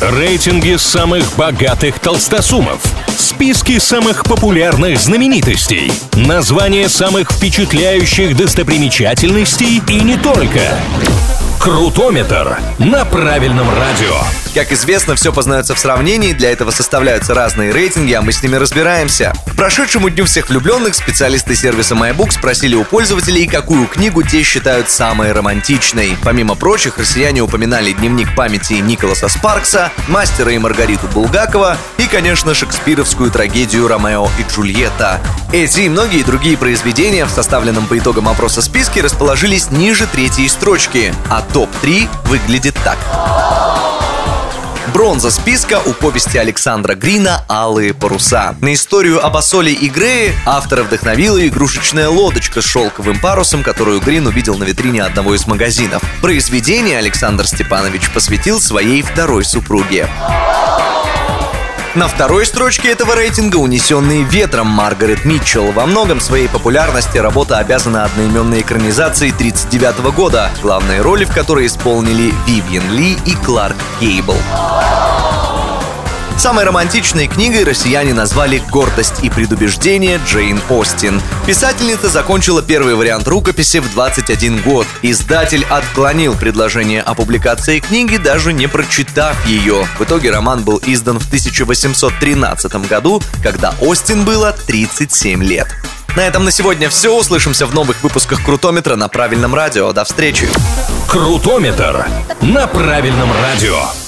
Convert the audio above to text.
Рейтинги самых богатых толстосумов. Списки самых популярных знаменитостей. Названия самых впечатляющих достопримечательностей и не только. Крутометр на правильном радио. Как известно, все познается в сравнении, для этого составляются разные рейтинги, а мы с ними разбираемся. К прошедшему дню всех влюбленных специалисты сервиса MyBook спросили у пользователей, какую книгу те считают самой романтичной. Помимо прочих, россияне упоминали дневник памяти Николаса Спаркса, мастера и Маргариту Булгакова и, конечно, шекспировскую трагедию «Ромео и Джульетта». Эти и многие другие произведения в составленном по итогам опроса списке расположились ниже третьей строчки, а топ-3 выглядит так. Бронза списка у повести Александра Грина «Алые паруса». На историю об Асоле и Грее автора вдохновила игрушечная лодочка с шелковым парусом, которую Грин увидел на витрине одного из магазинов. Произведение Александр Степанович посвятил своей второй супруге. На второй строчке этого рейтинга «Унесенные ветром» Маргарет Митчелл. Во многом своей популярности работа обязана одноименной экранизации 1939 года, главные роли в которой исполнили Вивьен Ли и Кларк Гейбл. Самой романтичной книгой россияне назвали «Гордость и предубеждение» Джейн Остин. Писательница закончила первый вариант рукописи в 21 год. Издатель отклонил предложение о публикации книги, даже не прочитав ее. В итоге роман был издан в 1813 году, когда Остин было 37 лет. На этом на сегодня все. Услышимся в новых выпусках Крутометра на правильном радио. До встречи. Крутометр на правильном радио.